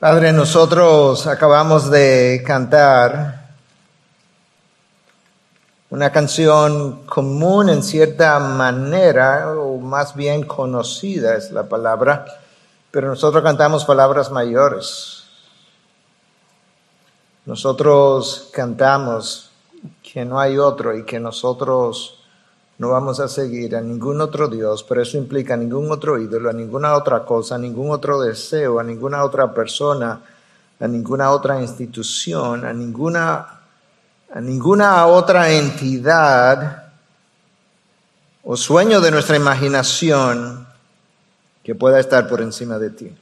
Padre, nosotros acabamos de cantar una canción común en cierta manera, o más bien conocida es la palabra, pero nosotros cantamos palabras mayores. Nosotros cantamos que no hay otro y que nosotros no vamos a seguir a ningún otro Dios, pero eso implica a ningún otro ídolo, a ninguna otra cosa, a ningún otro deseo, a ninguna otra persona, a ninguna otra institución, a ninguna, a ninguna otra entidad o sueño de nuestra imaginación que pueda estar por encima de ti.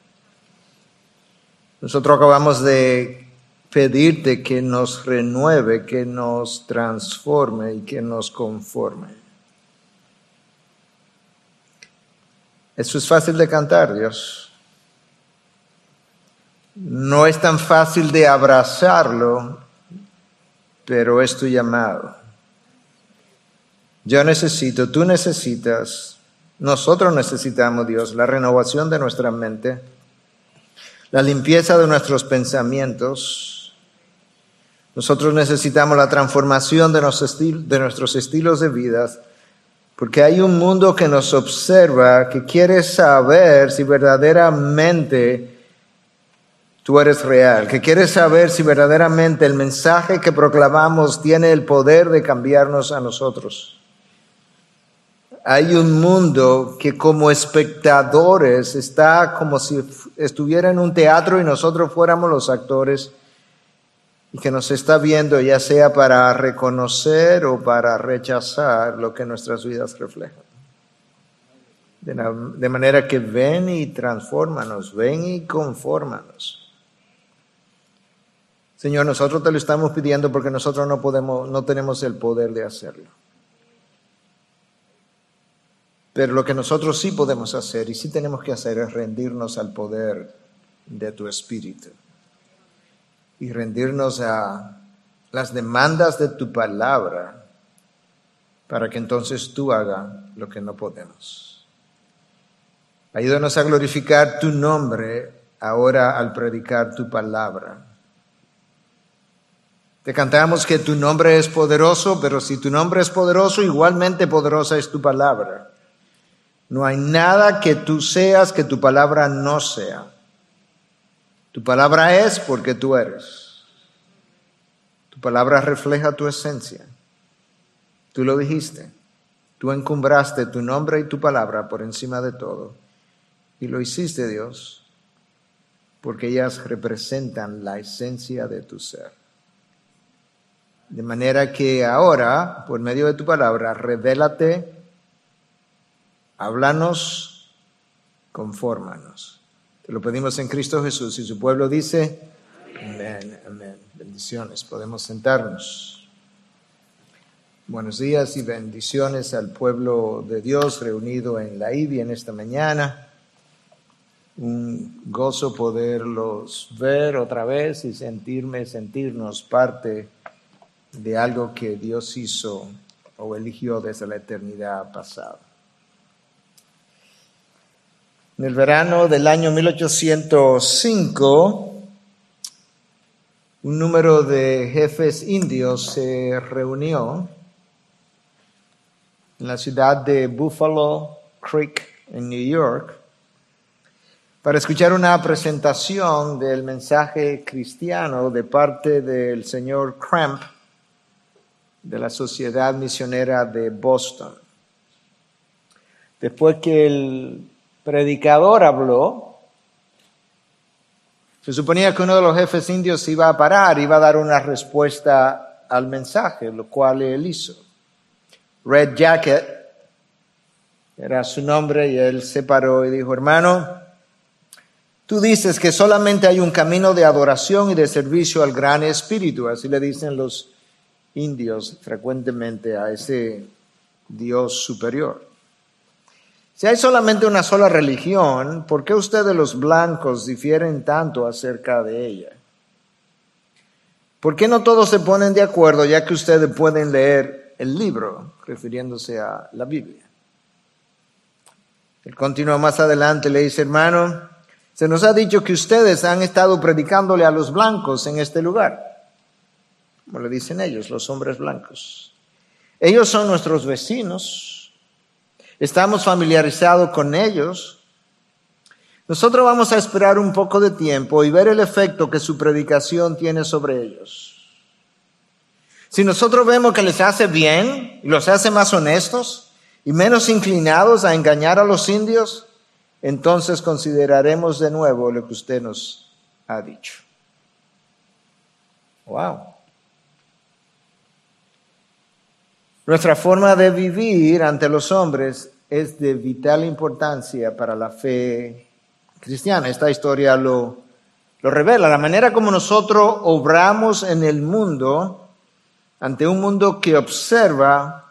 Nosotros acabamos de pedirte que nos renueve, que nos transforme y que nos conforme. Eso es fácil de cantar, Dios. No es tan fácil de abrazarlo, pero es tu llamado. Yo necesito, tú necesitas, nosotros necesitamos, Dios, la renovación de nuestra mente, la limpieza de nuestros pensamientos. Nosotros necesitamos la transformación de nuestros estilos de vida porque hay un mundo que nos observa, que quiere saber si verdaderamente tú eres real, que quiere saber si verdaderamente el mensaje que proclamamos tiene el poder de cambiarnos a nosotros. Hay un mundo que como espectadores está como si estuviera en un teatro y nosotros fuéramos los actores y que nos está viendo ya sea para reconocer o para rechazar lo que nuestras vidas reflejan. De, manera que ven y transfórmanos, ven y confórmanos. Señor, nosotros te lo estamos pidiendo porque nosotros no podemos, no tenemos el poder de hacerlo. Pero lo que nosotros sí podemos hacer y sí tenemos que hacer es rendirnos al poder de tu Espíritu y rendirnos a las demandas de tu palabra para que entonces tú hagas lo que no podemos. Ayúdanos a glorificar tu nombre ahora al predicar tu palabra. Te cantamos que tu nombre es poderoso, pero si tu nombre es poderoso, igualmente poderosa es tu palabra. No hay nada que tú seas que tu palabra no sea. Tu palabra es porque tú eres. Tu palabra refleja tu esencia. Tú lo dijiste. Tú encumbraste tu nombre y tu palabra por encima de todo. Y lo hiciste, Dios, porque ellas representan la esencia de tu ser. De manera que ahora, por medio de tu palabra, revélate, háblanos, confórmanos. Lo pedimos en Cristo Jesús y su pueblo dice, amén, amén. Bendiciones, podemos sentarnos. Buenos días y bendiciones al pueblo de Dios reunido en la IBI en esta mañana. Un gozo poderlos ver otra vez y sentirme, sentirnos parte de algo que Dios hizo o eligió desde la eternidad pasada. En el verano del año 1805, un número de jefes indios se reunió en la ciudad de Buffalo Creek, en New York, para escuchar una presentación del mensaje cristiano de parte del señor Cramp de la Sociedad Misionera de Boston. Después que el predicador habló, se suponía que uno de los jefes indios iba a parar, iba a dar una respuesta al mensaje, lo cual él hizo. Red Jacket era su nombre y él se paró y dijo, hermano, tú dices que solamente hay un camino de adoración y de servicio al gran espíritu, así le dicen los indios frecuentemente a ese Dios superior. Si hay solamente una sola religión, ¿por qué ustedes los blancos difieren tanto acerca de ella? ¿Por qué no todos se ponen de acuerdo ya que ustedes pueden leer el libro, refiriéndose a la Biblia? Él continúa más adelante, le dice, hermano, Se nos ha dicho que ustedes han estado predicándole a los blancos en este lugar, como le dicen ellos, los hombres blancos. Ellos son nuestros vecinos, estamos familiarizados con ellos. Nosotros vamos a esperar un poco de tiempo y ver el efecto que su predicación tiene sobre ellos. Si nosotros vemos que les hace bien y los hace más honestos y menos inclinados a engañar a los indios, entonces consideraremos de nuevo lo que usted nos ha dicho. Wow. Nuestra forma de vivir ante los hombres es de vital importancia para la fe cristiana. Esta historia lo, lo revela. La manera como nosotros obramos en el mundo, ante un mundo que observa,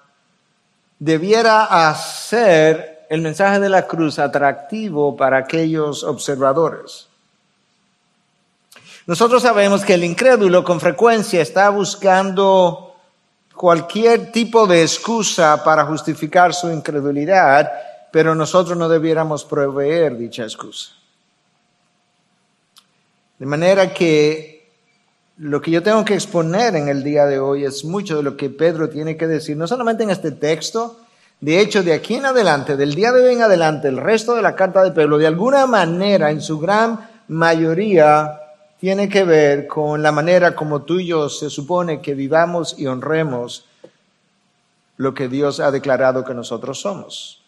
debiera hacer el mensaje de la cruz atractivo para aquellos observadores. Nosotros sabemos que el incrédulo con frecuencia está buscando cualquier tipo de excusa para justificar su incredulidad, pero nosotros no debiéramos proveer dicha excusa. De manera que lo que yo tengo que exponer en el día de hoy es mucho de lo que Pedro tiene que decir, no solamente en este texto, de hecho, de aquí en adelante, del día de hoy en adelante, el resto de la carta de Pedro, de alguna manera, en su gran mayoría, tiene que ver con la manera como tú y yo se supone que vivamos y honremos lo que Dios ha declarado que nosotros somos.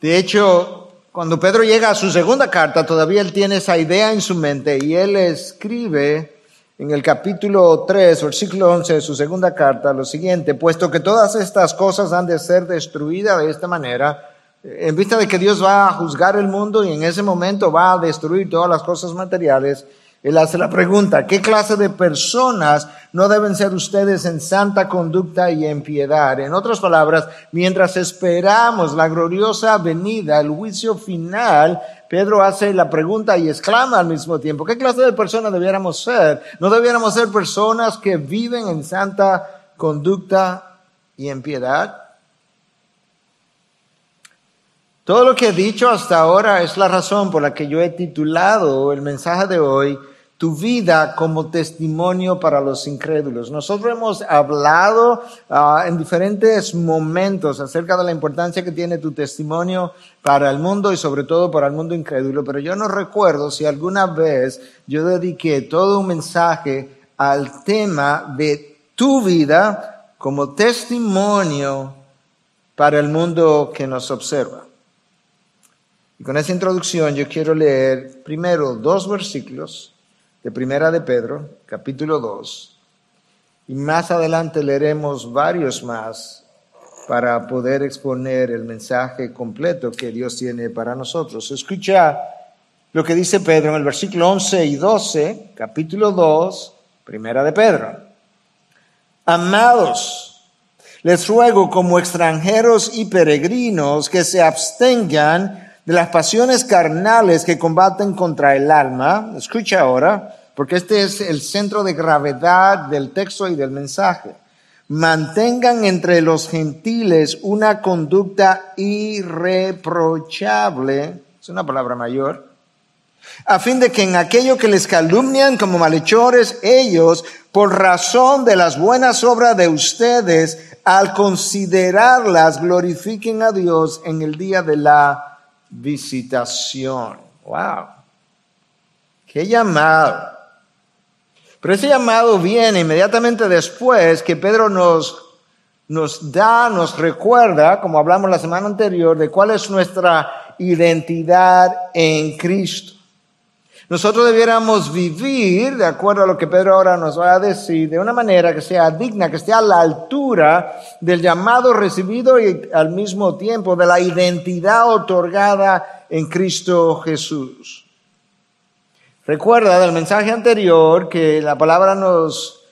De hecho, cuando Pedro llega a su segunda carta, todavía él tiene esa idea en su mente y él escribe en el capítulo 3, versículo 11 de su segunda carta, lo siguiente, puesto que todas estas cosas han de ser destruidas de esta manera, en vista de que Dios va a juzgar el mundo y en ese momento va a destruir todas las cosas materiales, él hace la pregunta, ¿qué clase de personas no deben ser ustedes en santa conducta y en piedad? En otras palabras, mientras esperamos la gloriosa venida, el juicio final, Pedro hace la pregunta y exclama al mismo tiempo, ¿qué clase de personas debiéramos ser? ¿No debiéramos ser personas que viven en santa conducta y en piedad? Todo lo que he dicho hasta ahora es la razón por la que yo he titulado el mensaje de hoy, tu vida como testimonio para los incrédulos. Nosotros hemos hablado ah, en diferentes momentos acerca de la importancia que tiene tu testimonio para el mundo y sobre todo para el mundo incrédulo, pero yo no recuerdo si alguna vez yo dediqué todo un mensaje al tema de tu vida como testimonio para el mundo que nos observa. Y con esa introducción yo quiero leer primero dos versículos de Primera de Pedro, capítulo 2, y más adelante leeremos varios más para poder exponer el mensaje completo que Dios tiene para nosotros. Escucha lo que dice Pedro en el versículo 11 y 12, capítulo 2, Primera de Pedro. Amados, les ruego como extranjeros y peregrinos que se abstengan de las pasiones carnales que combaten contra el alma, escucha ahora, porque este es el centro de gravedad del texto y del mensaje. Mantengan entre los gentiles una conducta irreprochable, es una palabra mayor, a fin de que en aquello que les calumnian como malhechores, ellos, por razón de las buenas obras de ustedes, al considerarlas, glorifiquen a Dios en el día de la visitación. ¡Wow! ¡Qué llamado! Pero ese llamado viene inmediatamente después que Pedro nos, nos da, nos recuerda, como hablamos la semana anterior, de cuál es nuestra identidad en Cristo. Nosotros debiéramos vivir, de acuerdo a lo que Pedro ahora nos va a decir, de una manera que sea digna, que esté a la altura del llamado recibido y al mismo tiempo de la identidad otorgada en Cristo Jesús. Recuerda del mensaje anterior que la palabra nos,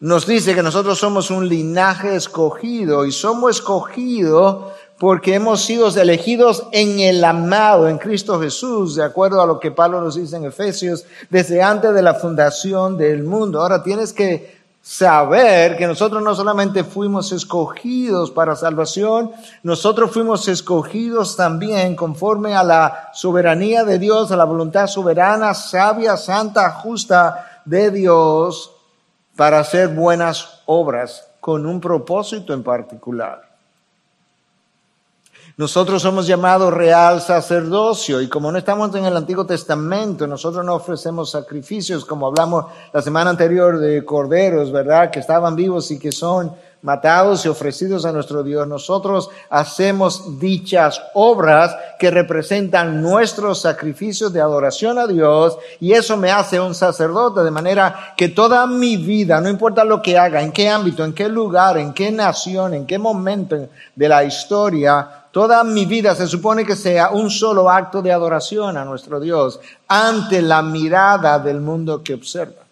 nos dice que nosotros somos un linaje escogido y somos escogidos porque hemos sido elegidos en el amado, en Cristo Jesús, de acuerdo a lo que Pablo nos dice en Efesios, desde antes de la fundación del mundo. Ahora tienes que saber que nosotros no solamente fuimos escogidos para salvación, nosotros fuimos escogidos también conforme a la soberanía de Dios, a la voluntad soberana, sabia, santa, justa de Dios para hacer buenas obras con un propósito en particular. Nosotros somos llamados real sacerdocio y como no estamos en el Antiguo Testamento, nosotros no ofrecemos sacrificios como hablamos la semana anterior de corderos, ¿verdad? Que estaban vivos y que son matados y ofrecidos a nuestro Dios. Nosotros hacemos dichas obras que representan nuestros sacrificios de adoración a Dios y eso me hace un sacerdote de manera que toda mi vida, no importa lo que haga, en qué ámbito, en qué lugar, en qué nación, en qué momento de la historia, Toda mi vida se supone que sea un solo acto de adoración a nuestro Dios ante la mirada del mundo que observa.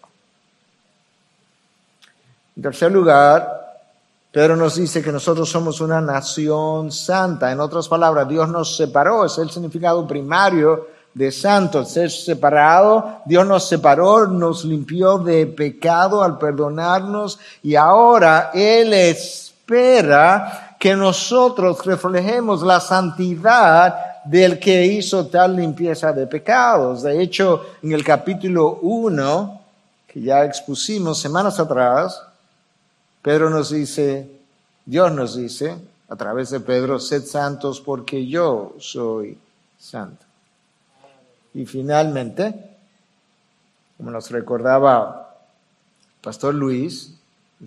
En tercer lugar, Pedro nos dice que nosotros somos una nación santa. En otras palabras, Dios nos separó, es el significado primario de santo, ser separado. Dios nos separó, nos limpió de pecado al perdonarnos y ahora Él espera que nosotros reflejemos la santidad del que hizo tal limpieza de pecados. De hecho, en el capítulo 1, que ya expusimos semanas atrás, Pedro nos dice, Dios nos dice, a través de Pedro, sed santos porque yo soy santo. Y finalmente, como nos recordaba el pastor Luis,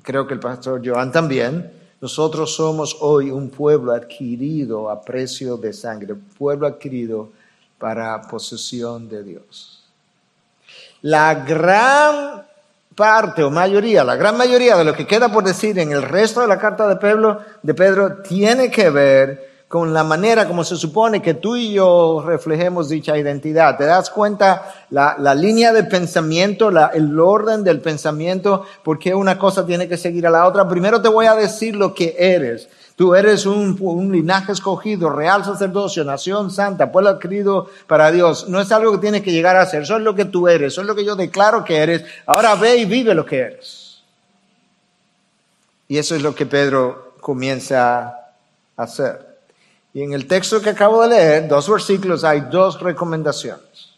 creo que el pastor Joan también, nosotros somos hoy un pueblo adquirido a precio de sangre, pueblo adquirido para posesión de Dios. La gran parte o mayoría, la gran mayoría de lo que queda por decir en el resto de la carta de Pedro, de Pedro tiene que ver con la manera como se supone que tú y yo reflejemos dicha identidad. ¿Te das cuenta la, la línea de pensamiento, la, el orden del pensamiento, por qué una cosa tiene que seguir a la otra? Primero te voy a decir lo que eres. Tú eres un, un, linaje escogido, real sacerdocio, nación santa, pueblo adquirido para Dios. No es algo que tienes que llegar a ser, eso es lo que tú eres, eso es lo que yo declaro que eres. Ahora ve y vive lo que eres. Y eso es lo que Pedro comienza a hacer. Y en el texto que acabo de leer, dos versículos, hay dos recomendaciones.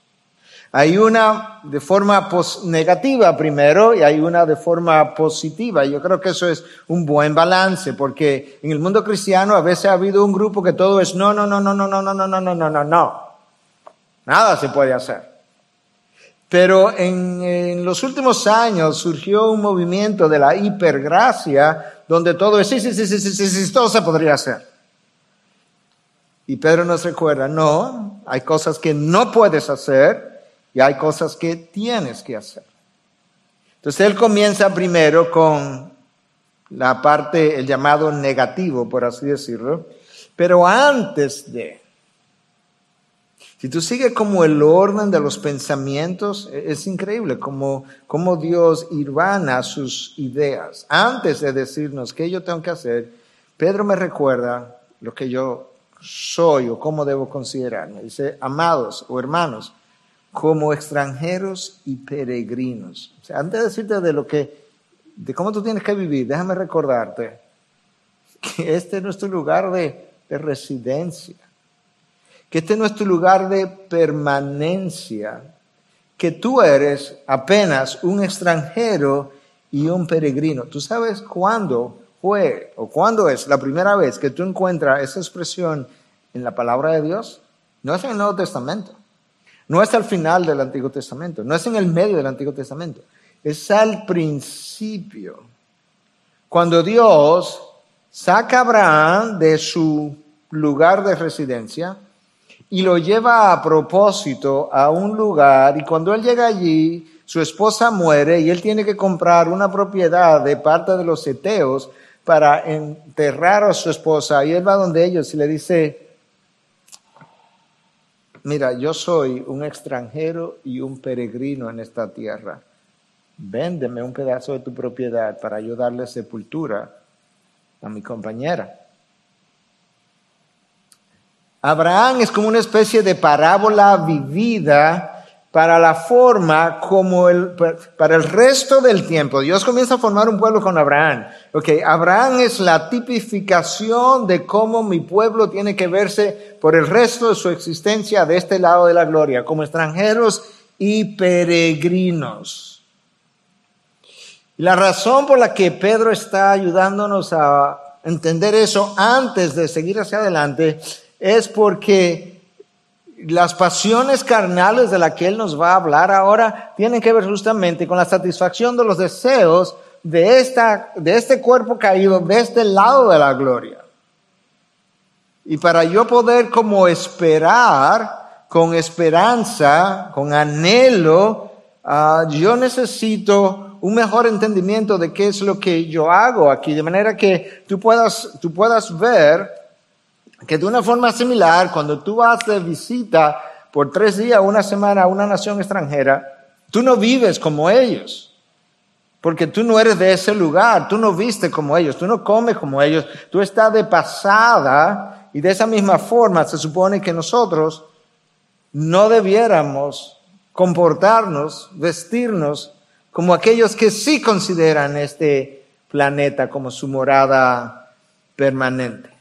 Hay una de forma negativa primero y hay una de forma positiva. Yo creo que eso es un buen balance porque en el mundo cristiano a veces ha habido un grupo que todo es no, no, no, no, no, no, no, no, no, no, no, no, no. Nada se puede hacer. Pero en, en los últimos años surgió un movimiento de la hipergracia donde todo es sí, sí, sí, sí, sí, sí, sí todo se podría hacer. Y Pedro nos recuerda, no, hay cosas que no puedes hacer y hay cosas que tienes que hacer. Entonces él comienza primero con la parte, el llamado negativo, por así decirlo, pero antes de, si tú sigues como el orden de los pensamientos, e-, es increíble como, como Dios irvana sus ideas. Antes de decirnos qué yo tengo que hacer, Pedro me recuerda lo que yo soy o cómo debo considerarme. Dice, amados o hermanos, como extranjeros y peregrinos. Antes de decirte de lo que, de cómo tú tienes que vivir, déjame recordarte que este es nuestro lugar de, de residencia, que este es nuestro lugar de permanencia, que tú eres apenas un extranjero y un peregrino. ¿Tú sabes cuándo fue o cuándo es la primera vez que tú encuentras esa expresión en la palabra de Dios? No es en el Nuevo Testamento. No es al final del Antiguo Testamento. No es en el medio del Antiguo Testamento. Es al principio. Cuando Dios saca a Abraham de su lugar de residencia y lo lleva a propósito a un lugar y cuando él llega allí, su esposa muere y él tiene que comprar una propiedad de parte de los eteos para enterrar a su esposa y él va donde ellos y le dice, mira, yo soy un extranjero y un peregrino en esta tierra. Véndeme un pedazo de tu propiedad para yo darle sepultura a mi compañera. Abraham es como una especie de parábola vivida para la forma como el, para el resto del tiempo. Dios comienza a formar un pueblo con Abraham. Okay, Abraham es la tipificación de cómo mi pueblo tiene que verse por el resto de su existencia de este lado de la gloria, como extranjeros y peregrinos. La razón por la que Pedro está ayudándonos a entender eso antes de seguir hacia adelante es porque las pasiones carnales de las que Él nos va a hablar ahora tienen que ver justamente con la satisfacción de los deseos de, esta, de este cuerpo caído de este lado de la gloria. Y para yo poder como esperar con esperanza, con anhelo, ah, yo necesito un mejor entendimiento de qué es lo que yo hago aquí, de manera que tú puedas, tú puedas ver que de una forma similar, cuando tú vas de visita por tres días, una semana a una nación extranjera, tú no vives como ellos, porque tú no eres de ese lugar, tú no viste como ellos, tú no comes como ellos, tú estás de pasada y de esa misma forma se supone que nosotros no debiéramos comportarnos, vestirnos como aquellos que sí consideran este planeta como su morada permanente.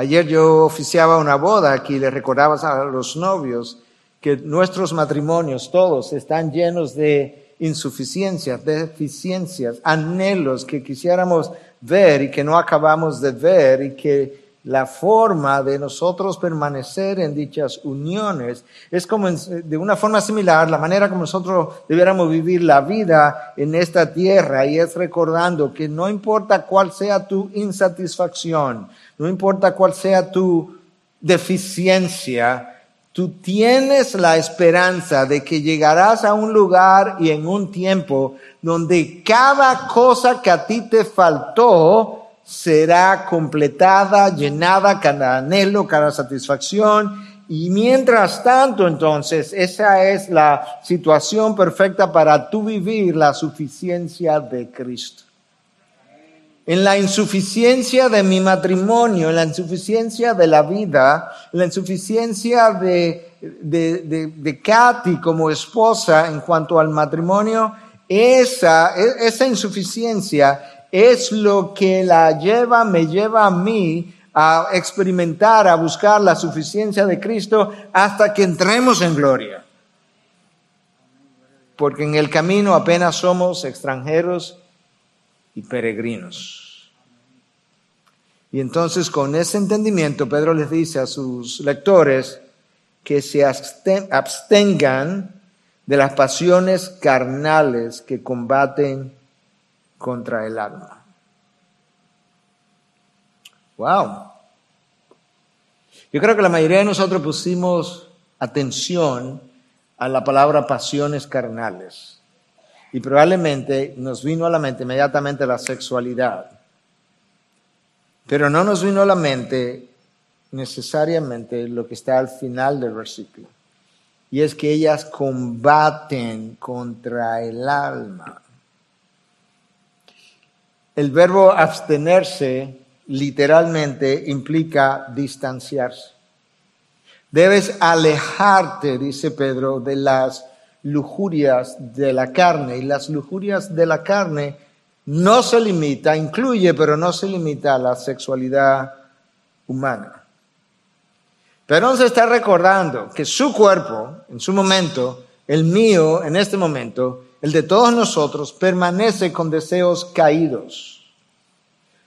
Ayer yo oficiaba una boda aquí le recordaba a los novios que nuestros matrimonios todos están llenos de insuficiencias, deficiencias, anhelos que quisiéramos ver y que no acabamos de ver y que la forma de nosotros permanecer en dichas uniones es como de una forma similar la manera como nosotros debiéramos vivir la vida en esta tierra y es recordando que no importa cuál sea tu insatisfacción, no importa cuál sea tu deficiencia, tú tienes la esperanza de que llegarás a un lugar y en un tiempo donde cada cosa que a ti te faltó será completada, llenada, cada anhelo, cada satisfacción. Y mientras tanto, entonces, esa es la situación perfecta para tú vivir la suficiencia de Cristo en la insuficiencia de mi matrimonio, en la insuficiencia de la vida, en la insuficiencia de, de, de, Katy como esposa en cuanto al matrimonio, esa, e, esa insuficiencia es lo que la lleva, me lleva a mí a experimentar, a buscar la suficiencia de Cristo hasta que entremos en gloria. Porque en el camino apenas somos extranjeros y peregrinos. Y entonces con ese entendimiento Pedro les dice a sus lectores que se abstengan de las pasiones carnales que combaten contra el alma. Wow. Yo creo que la mayoría de nosotros pusimos atención a la palabra pasiones carnales. Y probablemente nos vino a la mente inmediatamente la sexualidad. Pero no nos vino a la mente necesariamente lo que está al final del versículo. Y es que ellas combaten contra el alma. El verbo abstenerse literalmente implica distanciarse. Debes alejarte, dice Pedro, de las lujurias de la carne. Y las lujurias de la carne no se limita, incluye, pero no se limita a la sexualidad humana. Pero se está recordando que su cuerpo, en su momento, el mío, en este momento, el de todos nosotros, permanece con deseos caídos.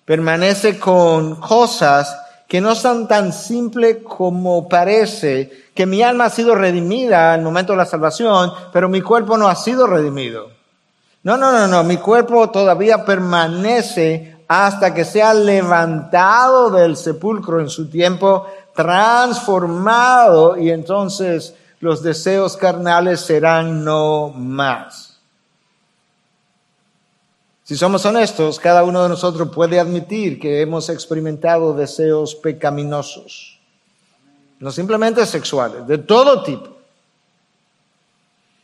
Permanece con cosas que no son tan simples como parece, que mi alma ha sido redimida al momento de la salvación, pero mi cuerpo no ha sido redimido. No, no, no, no, mi cuerpo todavía permanece hasta que sea levantado del sepulcro en su tiempo, transformado y entonces los deseos carnales serán no más. Si somos honestos, cada uno de nosotros puede admitir que hemos experimentado deseos pecaminosos, no simplemente sexuales, de todo tipo.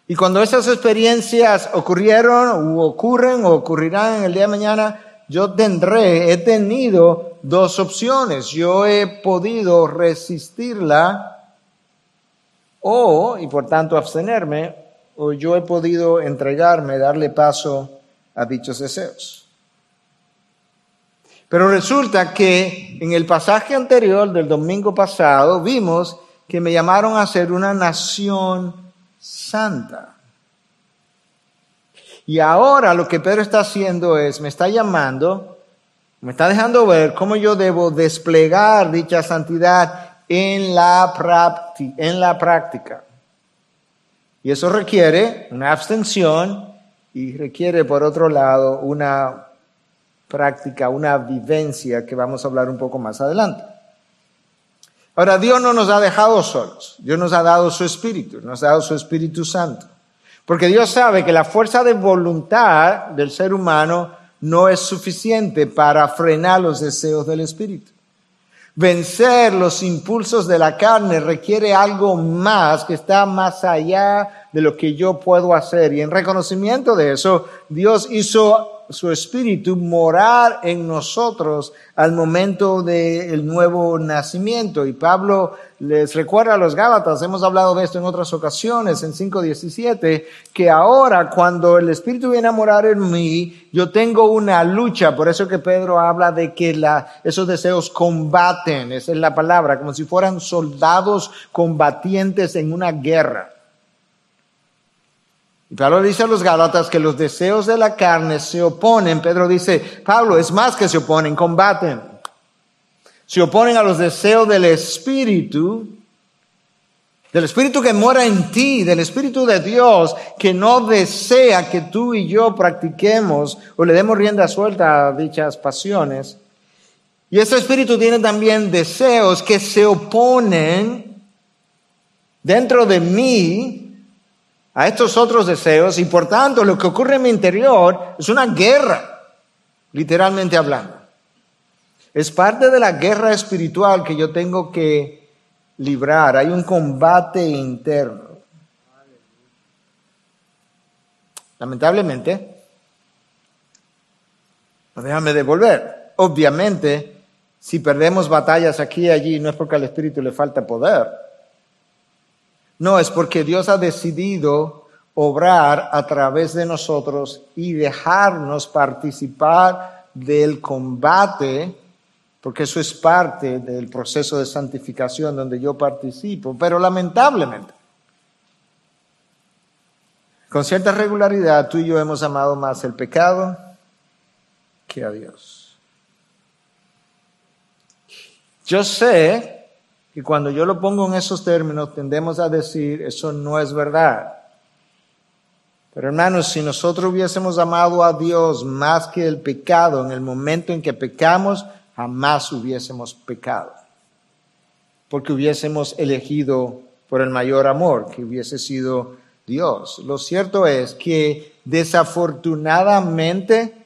Y cuando esas experiencias ocurrieron o ocurren o ocurrirán en el día de mañana, yo tendré, he tenido dos opciones. Yo he podido resistirla o, y por tanto abstenerme, o yo he podido entregarme, darle paso a dichos deseos. Pero resulta que en el pasaje anterior del domingo pasado vimos que me llamaron a ser una nación santa. Y ahora lo que Pedro está haciendo es, me está llamando, me está dejando ver cómo yo debo desplegar dicha santidad en la, en la práctica. Y eso requiere una abstención y requiere, por otro lado, una práctica, una vivencia que vamos a hablar un poco más adelante. Ahora, Dios no nos ha dejado solos. Dios nos ha dado su Espíritu, nos ha dado su Espíritu Santo. Porque Dios sabe que la fuerza de voluntad del ser humano no es suficiente para frenar los deseos del Espíritu. Vencer los impulsos de la carne requiere algo más que está más allá de lo que yo puedo hacer. Y en reconocimiento de eso, Dios hizo su espíritu morar en nosotros al momento del nuevo nacimiento. Y Pablo les recuerda a los Gálatas, hemos hablado de esto en otras ocasiones, en 5.17, que ahora cuando el espíritu viene a morar en mí, yo tengo una lucha. Por eso que Pedro habla de que la, esos deseos combaten, esa es la palabra, como si fueran soldados combatientes en una guerra. Y Pablo dice a los Gálatas que los deseos de la carne se oponen. Pedro dice, Pablo, es más que se oponen, combaten. Se oponen a los deseos del Espíritu, del Espíritu que mora en ti, del Espíritu de Dios, que no desea que tú y yo practiquemos o le demos rienda suelta a dichas pasiones. Y ese Espíritu tiene también deseos que se oponen dentro de mí a estos otros deseos y por tanto lo que ocurre en mi interior es una guerra, literalmente hablando. Es parte de la guerra espiritual que yo tengo que librar. Hay un combate interno. Lamentablemente, no déjame devolver. Obviamente, si perdemos batallas aquí y allí, no es porque al Espíritu le falta poder no, es porque Dios ha decidido obrar a través de nosotros y dejarnos participar del combate, porque eso es parte del proceso de santificación donde yo participo, pero lamentablemente, con cierta regularidad tú y yo hemos amado más el pecado que a Dios. Yo sé y cuando yo lo pongo en esos términos, tendemos a decir, eso no es verdad. Pero hermanos, si nosotros hubiésemos amado a Dios más que el pecado, en el momento en que pecamos, jamás hubiésemos pecado. Porque hubiésemos elegido por el mayor amor, que hubiese sido Dios. Lo cierto es que desafortunadamente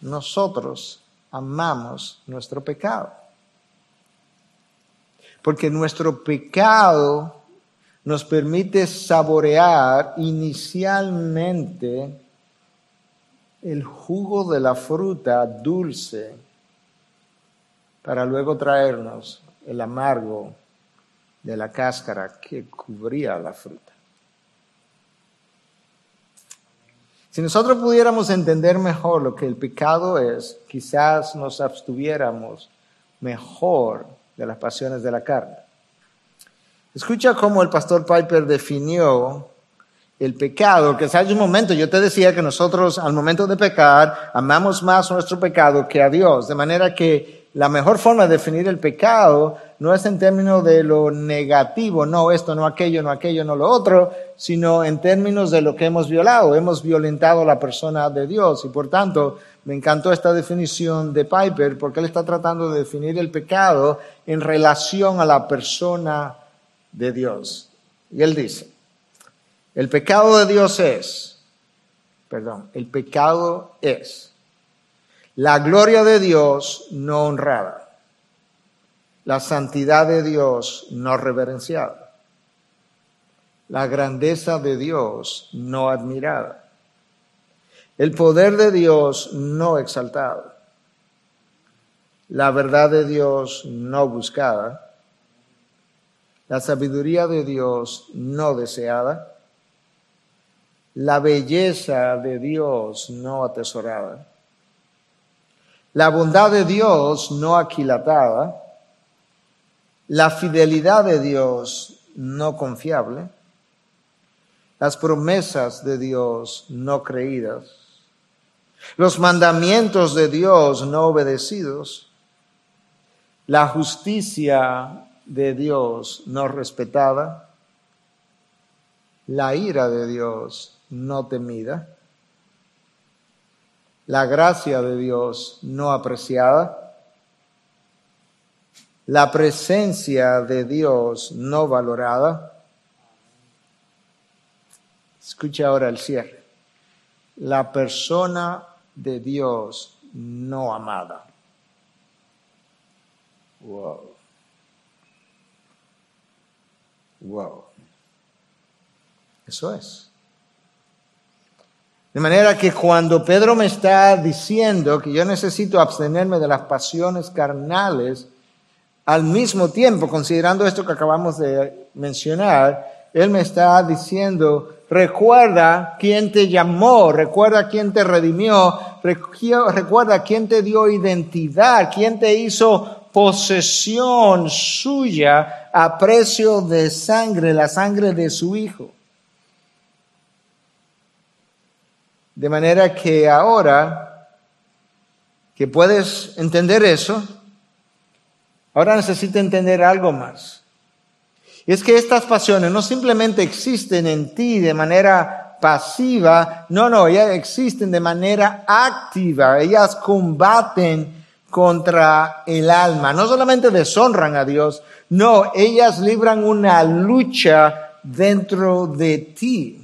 nosotros amamos nuestro pecado. Porque nuestro pecado nos permite saborear inicialmente el jugo de la fruta dulce para luego traernos el amargo de la cáscara que cubría la fruta. Si nosotros pudiéramos entender mejor lo que el pecado es, quizás nos abstuviéramos mejor de las pasiones de la carne. Escucha cómo el pastor Piper definió el pecado, que hace un momento yo te decía que nosotros al momento de pecar amamos más nuestro pecado que a Dios, de manera que la mejor forma de definir el pecado no es en términos de lo negativo, no esto, no aquello, no aquello, no lo otro, sino en términos de lo que hemos violado. Hemos violentado la persona de Dios y por tanto me encantó esta definición de Piper porque él está tratando de definir el pecado en relación a la persona de Dios. Y él dice, el pecado de Dios es, perdón, el pecado es la gloria de Dios no honrada, la santidad de Dios no reverenciada, la grandeza de Dios no admirada. El poder de Dios no exaltado, la verdad de Dios no buscada, la sabiduría de Dios no deseada, la belleza de Dios no atesorada, la bondad de Dios no aquilatada, la fidelidad de Dios no confiable, las promesas de Dios no creídas, los mandamientos de Dios no obedecidos, la justicia de Dios no respetada, la ira de Dios no temida, la gracia de Dios no apreciada, la presencia de Dios no valorada. Escucha ahora el cierre. La persona de Dios no amada. Wow. Wow. Eso es. De manera que cuando Pedro me está diciendo que yo necesito abstenerme de las pasiones carnales, al mismo tiempo, considerando esto que acabamos de mencionar, él me está diciendo, recuerda quién te llamó, recuerda quién te redimió, recuerda quién te dio identidad, quién te hizo posesión suya a precio de sangre, la sangre de su Hijo. De manera que ahora que puedes entender eso, ahora necesitas entender algo más. Y es que estas pasiones no simplemente existen en ti de manera pasiva, no, no, ellas existen de manera activa, ellas combaten contra el alma. No solamente deshonran a Dios, no, ellas libran una lucha dentro de ti.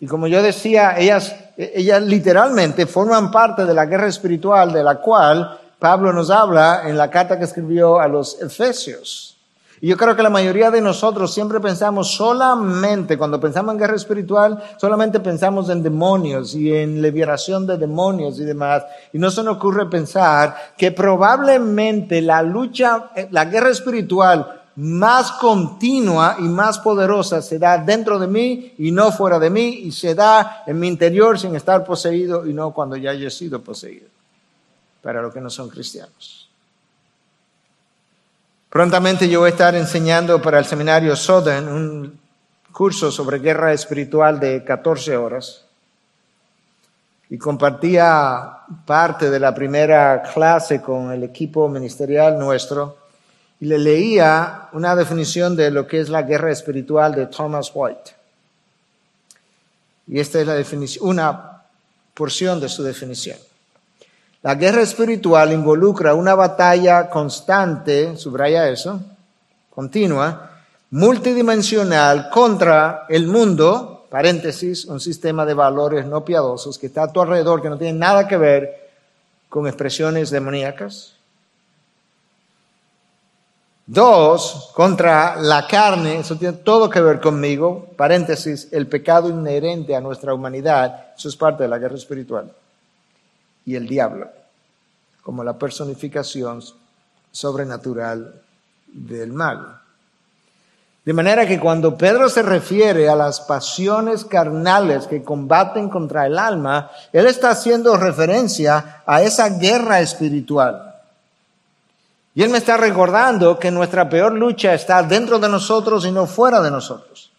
Y como yo decía, ellas, ellas literalmente forman parte de la guerra espiritual de la cual Pablo nos habla en la carta que escribió a los Efesios. Y yo creo que la mayoría de nosotros siempre pensamos solamente, cuando pensamos en guerra espiritual, solamente pensamos en demonios y en liberación de demonios y demás. Y no se nos ocurre pensar que probablemente la lucha, la guerra espiritual más continua y más poderosa se da dentro de mí y no fuera de mí y se da en mi interior sin estar poseído y no cuando ya haya sido poseído. Para los que no son cristianos. Prontamente yo voy a estar enseñando para el seminario Soden un curso sobre guerra espiritual de 14 horas. Y compartía parte de la primera clase con el equipo ministerial nuestro y le leía una definición de lo que es la guerra espiritual de Thomas White. Y esta es la definición, una porción de su definición. La guerra espiritual involucra una batalla constante, subraya eso, continua, multidimensional contra el mundo, paréntesis, un sistema de valores no piadosos que está a tu alrededor, que no tiene nada que ver con expresiones demoníacas. Dos, contra la carne, eso tiene todo que ver conmigo, paréntesis, el pecado inherente a nuestra humanidad, eso es parte de la guerra espiritual y el diablo, como la personificación sobrenatural del mal. De manera que cuando Pedro se refiere a las pasiones carnales que combaten contra el alma, él está haciendo referencia a esa guerra espiritual. Y él me está recordando que nuestra peor lucha está dentro de nosotros y no fuera de nosotros.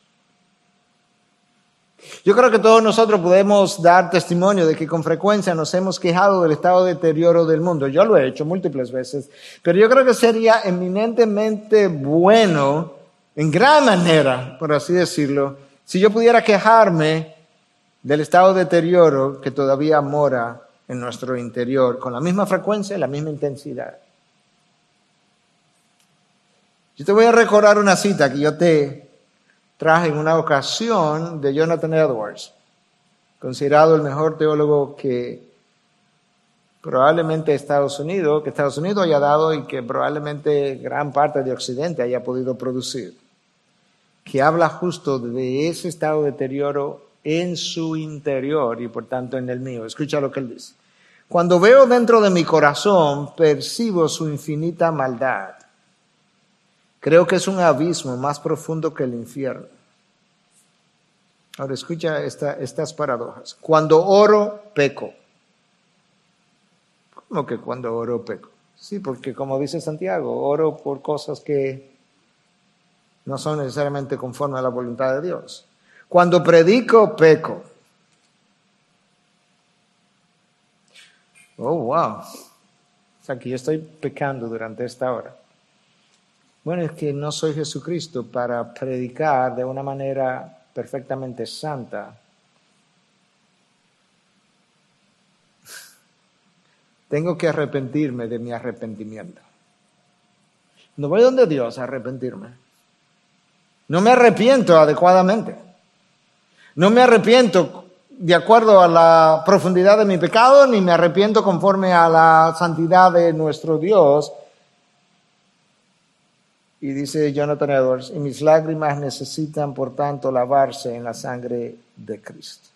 Yo creo que todos nosotros podemos dar testimonio de que con frecuencia nos hemos quejado del estado de deterioro del mundo. Yo lo he hecho múltiples veces, pero yo creo que sería eminentemente bueno, en gran manera, por así decirlo, si yo pudiera quejarme del estado de deterioro que todavía mora en nuestro interior, con la misma frecuencia y la misma intensidad. Yo te voy a recordar una cita que yo te traje en una ocasión de Jonathan Edwards, considerado el mejor teólogo que probablemente Estados Unidos, que Estados Unidos haya dado y que probablemente gran parte de Occidente haya podido producir, que habla justo de ese estado de deterioro en su interior y por tanto en el mío. Escucha lo que él dice. Cuando veo dentro de mi corazón, percibo su infinita maldad Creo que es un abismo más profundo que el infierno. Ahora escucha estas paradojas. Cuando oro, peco. ¿Cómo que cuando oro, peco? Sí, porque como dice Santiago, oro por cosas que no son necesariamente conforme a la voluntad de Dios. Cuando predico, peco. Oh, wow. O sea, que yo estoy pecando durante esta hora. Bueno, es que no soy Jesucristo para predicar de una manera perfectamente santa. Tengo que arrepentirme de mi arrepentimiento. No voy donde Dios a arrepentirme. No me arrepiento adecuadamente. No me arrepiento de acuerdo a la profundidad de mi pecado, ni me arrepiento conforme a la santidad de nuestro Dios. Y dice Jonathan Edwards, y mis lágrimas necesitan por tanto lavarse en la sangre de Cristo.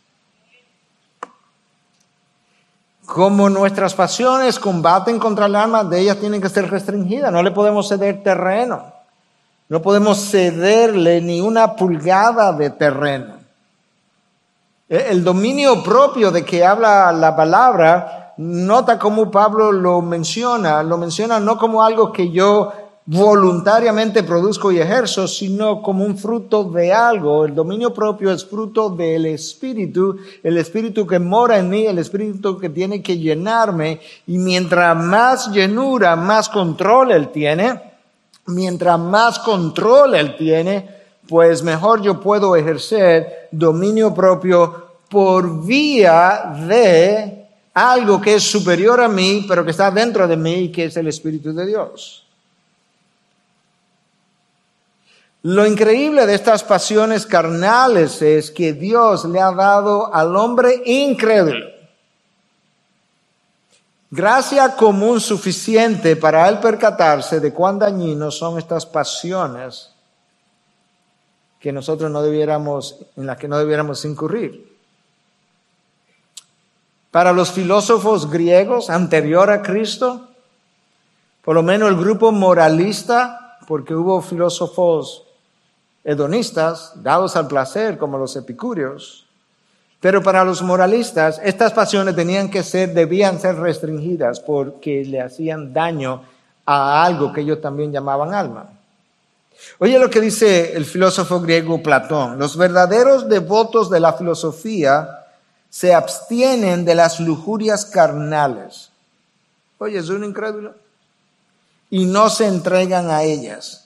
Como nuestras pasiones combaten contra el alma, de ellas tienen que ser restringidas, no le podemos ceder terreno, no podemos cederle ni una pulgada de terreno. Eh, el dominio propio de que habla la palabra, nota cómo Pablo lo menciona, lo menciona no como algo que yo voluntariamente produzco y ejerzo, sino como un fruto de algo. El dominio propio es fruto del Espíritu, el Espíritu que mora en mí, el Espíritu que tiene que llenarme, y mientras más llenura, más control Él tiene, mientras más control Él tiene, pues mejor yo puedo ejercer dominio propio por vía de algo que es superior a mí, pero que está dentro de mí, que es el Espíritu de Dios. Lo increíble de estas pasiones carnales es que Dios le ha dado al hombre incrédulo gracia común suficiente para él percatarse de cuán dañinos son estas pasiones que nosotros no debiéramos, en las que no debiéramos incurrir. Para los filósofos griegos anterior a Cristo, por lo menos el grupo moralista, porque hubo filósofos hedonistas dados al placer como los epicúreos, pero para los moralistas estas pasiones tenían que ser, debían ser restringidas porque le hacían daño a algo que ellos también llamaban alma. Oye lo que dice el filósofo griego Platón. Los verdaderos devotos de la filosofía se abstienen de las lujurias carnales. Oye, es un incrédulo. Y no se entregan a ellas.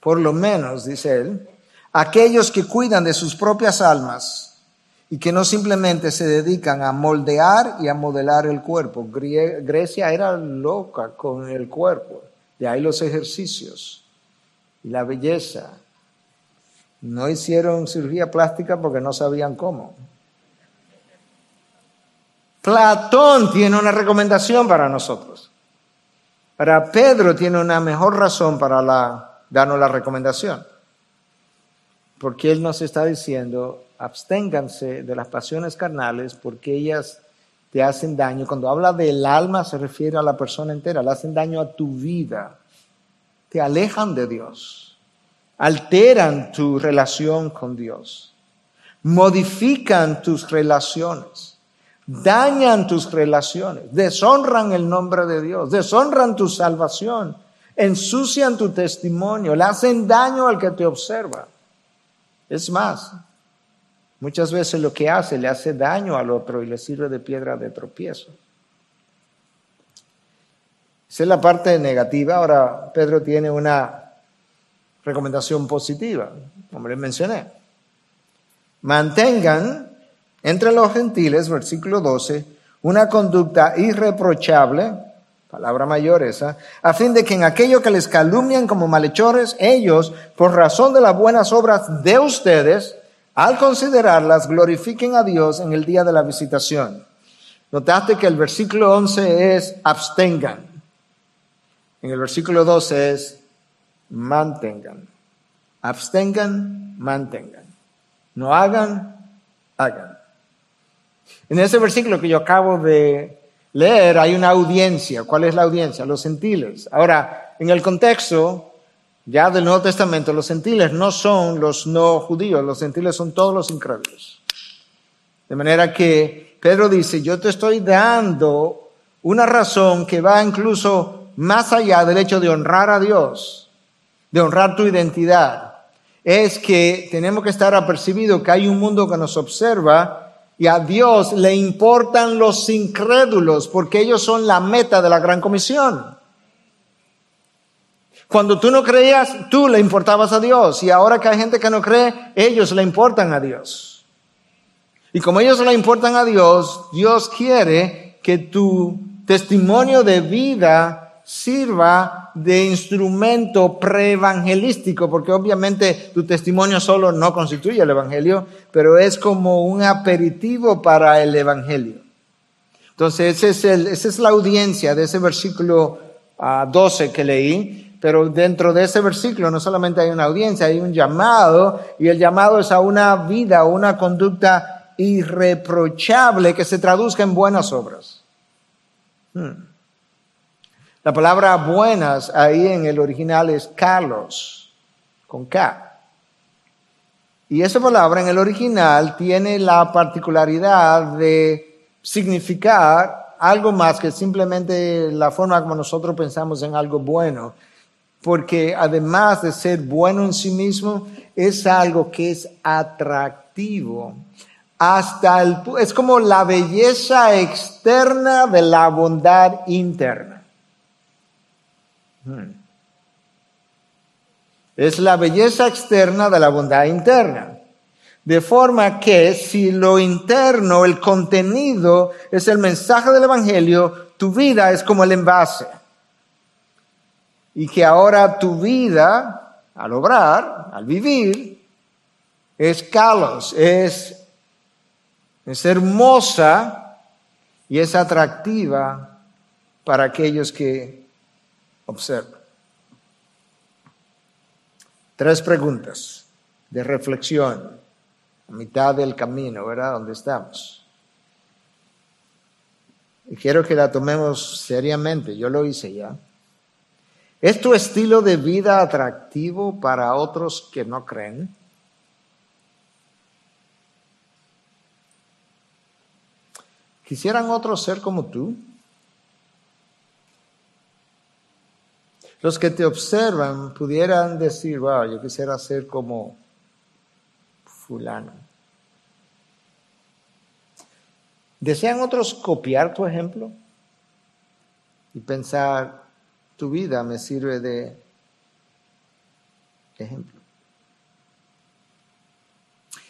Por lo menos, dice él, aquellos que cuidan de sus propias almas y que no simplemente se dedican a moldear y a modelar el cuerpo. Grecia era loca con el cuerpo. De ahí los ejercicios y la belleza. No hicieron cirugía plástica porque no sabían cómo. Platón tiene una recomendación para nosotros. Para Pedro tiene una mejor razón para la, darnos la recomendación. Porque él nos está diciendo, absténganse de las pasiones carnales porque ellas te hacen daño. Cuando habla del alma se refiere a la persona entera, le hacen daño a tu vida, te alejan de Dios, alteran tu relación con Dios, modifican tus relaciones, dañan tus relaciones, deshonran el nombre de Dios, deshonran tu salvación, ensucian tu testimonio, le hacen daño al que te observa. Es más, Muchas veces lo que hace le hace daño al otro y le sirve de piedra de tropiezo. Esa es la parte negativa. Ahora Pedro tiene una recomendación positiva, como les mencioné. Mantengan entre los gentiles, versículo 12, una conducta irreprochable, palabra mayor esa, a fin de que en aquello que les calumnian como malhechores, ellos, por razón de las buenas obras de ustedes, al considerarlas, glorifiquen a Dios en el día de la visitación. Notaste que el versículo 11 es abstengan. En el versículo 12 es mantengan. Abstengan, mantengan. No hagan, hagan. En ese versículo que yo acabo de leer hay una audiencia. ¿Cuál es la audiencia? Los gentiles. Ahora, en el contexto ya del Nuevo Testamento, los gentiles no son los no judíos, los gentiles son todos los incrédulos. De manera que Pedro dice, yo te estoy dando una razón que va incluso más allá del hecho de honrar a Dios, de honrar tu identidad. Es que tenemos que estar apercibidos que hay un mundo que nos observa y a Dios le importan los incrédulos porque ellos son la meta de la gran comisión. Cuando tú no creías, tú le importabas a Dios. Y ahora que hay gente que no cree, ellos le importan a Dios. Y como ellos le importan a Dios, Dios quiere que tu testimonio de vida sirva de instrumento preevangelístico, porque obviamente tu testimonio solo no constituye el Evangelio, pero es como un aperitivo para el Evangelio. Entonces, ese es esa es la audiencia de ese versículo 12 ah, que leí, pero dentro de ese versículo no solamente hay una audiencia, hay un llamado, y el llamado es a una vida, una conducta irreprochable que se traduzca en buenas obras. Hmm. La palabra buenas ahí en el original es Carlos, con K. Y esa palabra en el original tiene la particularidad de significar algo más que simplemente la forma como nosotros pensamos en algo bueno. Porque además de ser bueno en sí mismo, es algo que es atractivo. Hasta el, es como la belleza externa de la bondad interna. Hmm. Es la belleza externa de la bondad interna. De forma que si lo interno, el contenido es el mensaje del Evangelio, tu vida es como el envase. Y que ahora tu vida, al obrar, al vivir, es calos, es, es hermosa y es atractiva para aquellos que Observa. Tres preguntas de reflexión a mitad del camino, ¿verdad? Donde estamos. Y quiero que la tomemos seriamente, yo lo hice ya. ¿Es tu estilo de vida atractivo para otros que no creen? ¿Quisieran otros ser como tú? Los que te observan pudieran decir, wow, yo quisiera ser como fulano. ¿Desean otros copiar tu ejemplo? Y pensar, tu vida me sirve de ejemplo.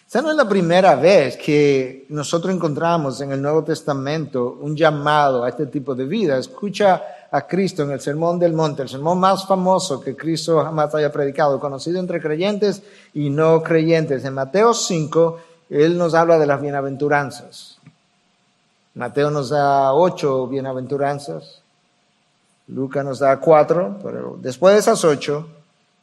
Esta no es la primera vez que nosotros encontramos en el Nuevo Testamento un llamado a este tipo de vida. Escucha a Cristo en el Sermón del Monte, el sermón más famoso que Cristo jamás haya predicado, conocido entre creyentes y no creyentes. En Mateo 5, Él nos habla de las bienaventuranzas. Mateo nos da ocho bienaventuranzas, Lucas nos da cuatro, pero después de esas ocho,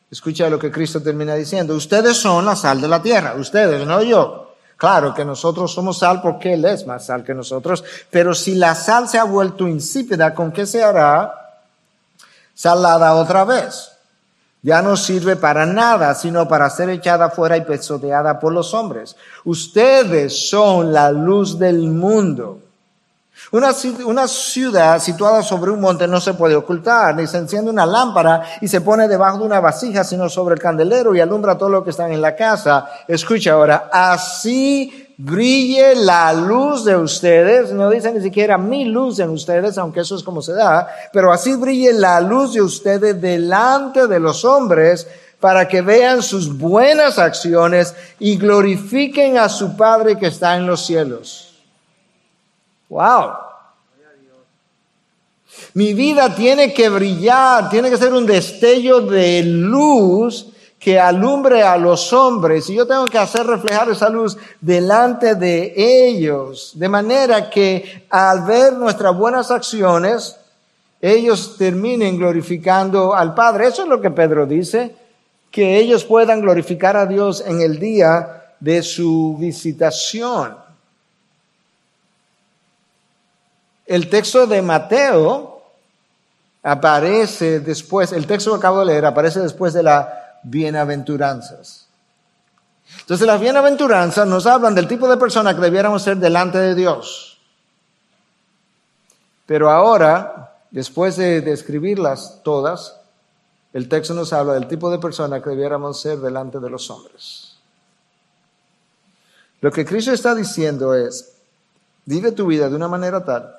escucha lo que Cristo termina diciendo. Ustedes son la sal de la tierra, ustedes, no yo. Claro que nosotros somos sal porque Él es más sal que nosotros, pero si la sal se ha vuelto insípida, ¿con qué se hará? Salada otra vez. Ya no sirve para nada, sino para ser echada fuera y pesoteada por los hombres. Ustedes son la luz del mundo. Una, ciudad situada sobre un monte no se puede ocultar, ni se enciende una lámpara y se pone debajo de una vasija, sino sobre el candelero y alumbra todo lo que está en la casa. Escucha ahora, así brille la luz de ustedes, no dice ni siquiera mi luz en ustedes, aunque eso es como se da, pero así brille la luz de ustedes delante de los hombres para que vean sus buenas acciones y glorifiquen a su Padre que está en los cielos. Wow. Mi vida tiene que brillar, tiene que ser un destello de luz que alumbre a los hombres y yo tengo que hacer reflejar esa luz delante de ellos, de manera que al ver nuestras buenas acciones, ellos terminen glorificando al Padre. Eso es lo que Pedro dice, que ellos puedan glorificar a Dios en el día de su visitación. El texto de Mateo aparece después, el texto que acabo de leer aparece después de las bienaventuranzas. Entonces las bienaventuranzas nos hablan del tipo de persona que debiéramos ser delante de Dios. Pero ahora, después de describirlas todas, el texto nos habla del tipo de persona que debiéramos ser delante de los hombres. Lo que Cristo está diciendo es, vive tu vida de una manera tal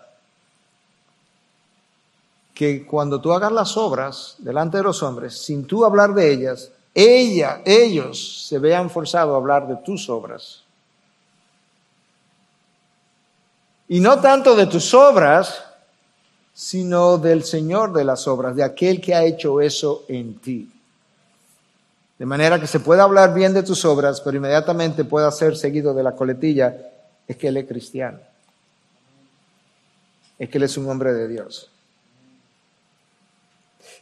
que cuando tú hagas las obras delante de los hombres, sin tú hablar de ellas, ella, ellos se vean forzados a hablar de tus obras. Y no tanto de tus obras, sino del Señor de las obras, de aquel que ha hecho eso en ti. De manera que se pueda hablar bien de tus obras, pero inmediatamente pueda ser seguido de la coletilla, es que Él es cristiano. Es que Él es un hombre de Dios.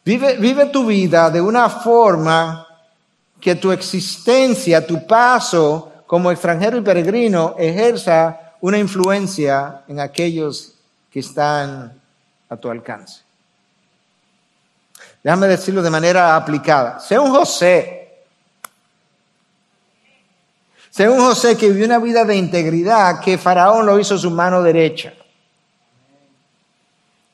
Vive, tu vida de una forma que tu existencia, tu paso como extranjero y peregrino ejerza una influencia en aquellos que están a tu alcance. Déjame decirlo de manera aplicada. Sé un José. Sé un José que vivió una vida de integridad que Faraón lo hizo su mano derecha.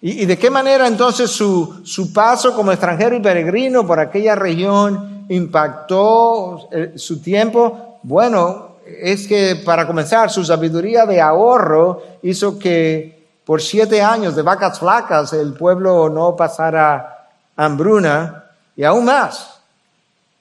¿Y, de qué manera entonces su, su, paso como extranjero y peregrino por aquella región impactó eh, su tiempo? Bueno, es que para comenzar, su sabiduría de ahorro hizo que por siete años de vacas flacas el pueblo no pasara hambruna y aún más.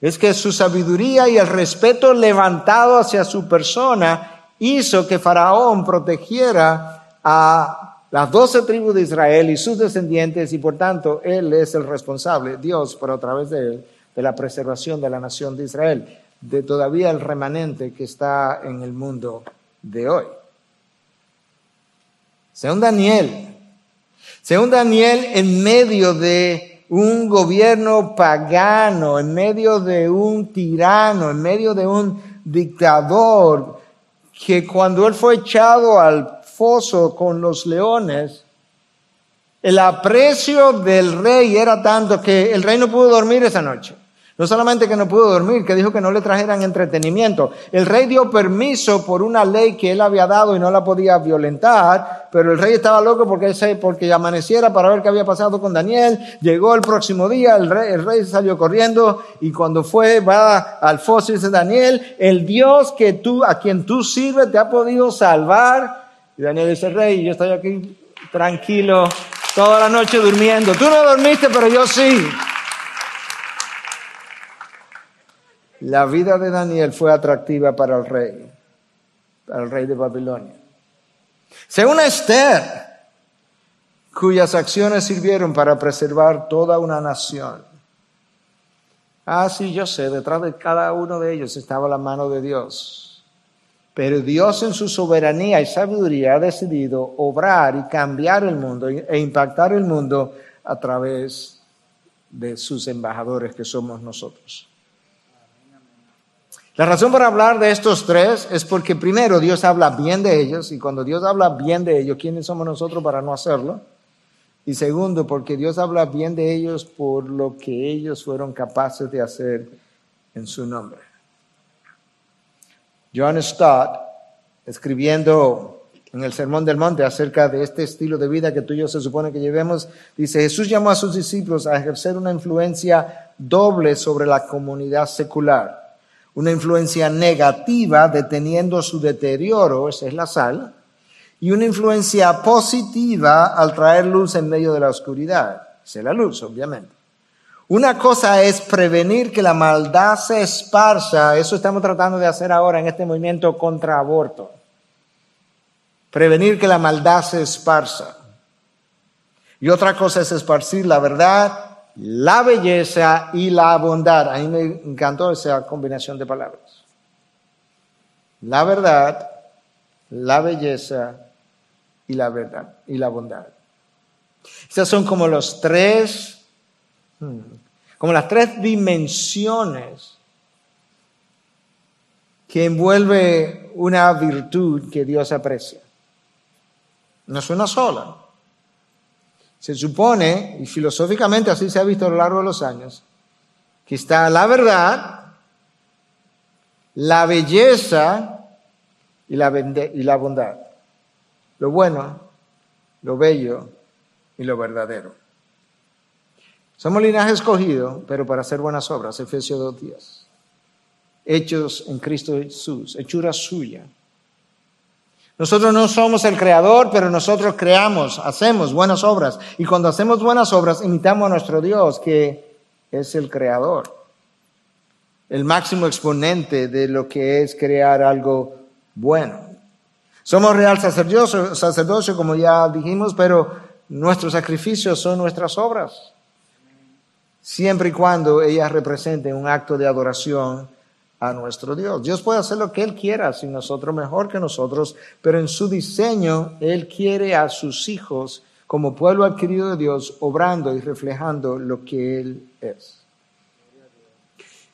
Es que su sabiduría y el respeto levantado hacia su persona hizo que Faraón protegiera a las doce tribus de Israel y sus descendientes, y por tanto Él es el responsable, Dios, pero a través de Él, de la preservación de la nación de Israel, de todavía el remanente que está en el mundo de hoy. Sea un Daniel, sea un Daniel en medio de un gobierno pagano, en medio de un tirano, en medio de un dictador, que cuando él fue echado al foso con los leones, el aprecio del rey era tanto que el rey no pudo dormir esa noche. No solamente que no pudo dormir, que dijo que no le trajeran entretenimiento. El rey dio permiso por una ley que él había dado y no la podía violentar, pero el rey estaba loco porque, porque amaneciera para ver qué había pasado con Daniel. Llegó el próximo día, el rey, el rey salió corriendo y cuando fue, va al foso y dice, Daniel, el Dios que tú, a quien tú sirves te ha podido salvar y Daniel dice, rey, yo estoy aquí tranquilo toda la noche durmiendo. Tú no dormiste, pero yo sí. La vida de Daniel fue atractiva para el rey, para el rey de Babilonia. Según Esther, cuyas acciones sirvieron para preservar toda una nación. Ah, sí, yo sé, detrás de cada uno de ellos estaba la mano de Dios. Pero Dios en su soberanía y sabiduría ha decidido obrar y cambiar el mundo e impactar el mundo a través de sus embajadores que somos nosotros. La razón para hablar de estos tres es porque primero Dios habla bien de ellos y cuando Dios habla bien de ellos, ¿quiénes somos nosotros para no hacerlo? Y segundo, porque Dios habla bien de ellos por lo que ellos fueron capaces de hacer en su nombre. John Stott, escribiendo en el Sermón del Monte acerca de este estilo de vida que tú y yo se supone que llevemos, dice, Jesús llamó a sus discípulos a ejercer una influencia doble sobre la comunidad secular. Una influencia negativa deteniendo su deterioro, esa es la sal, y una influencia positiva al traer luz en medio de la oscuridad, es la luz, obviamente. Una cosa es prevenir que la maldad se esparza, eso estamos tratando de hacer ahora en este movimiento contra aborto. Prevenir que la maldad se esparza. Y otra cosa es esparcir la verdad, la belleza y la bondad. A mí me encantó esa combinación de palabras. La verdad, la belleza y la verdad y la bondad. Estas son como los tres como las tres dimensiones que envuelve una virtud que Dios aprecia. No es una sola, Se supone, y filosóficamente así se ha visto a lo largo de los años, que está la verdad, la belleza y la, y la bondad. Lo bueno, lo bello y lo verdadero. Somos linaje escogido, pero para hacer buenas obras, Efesios 2.10. Hechos en Cristo Jesús, hechura suya. Nosotros no somos el creador, pero nosotros creamos, hacemos buenas obras. Y cuando hacemos buenas obras, imitamos a nuestro Dios, que es el creador. El máximo exponente de lo que es crear algo bueno. Somos real sacerdocio, sacerdocio como ya dijimos, pero nuestros sacrificios son nuestras obras siempre y cuando ellas representen un acto de adoración a nuestro Dios. Dios puede hacer lo que Él quiera, sin nosotros mejor que nosotros, pero en su diseño Él quiere a sus hijos como pueblo adquirido de Dios, obrando y reflejando lo que Él es.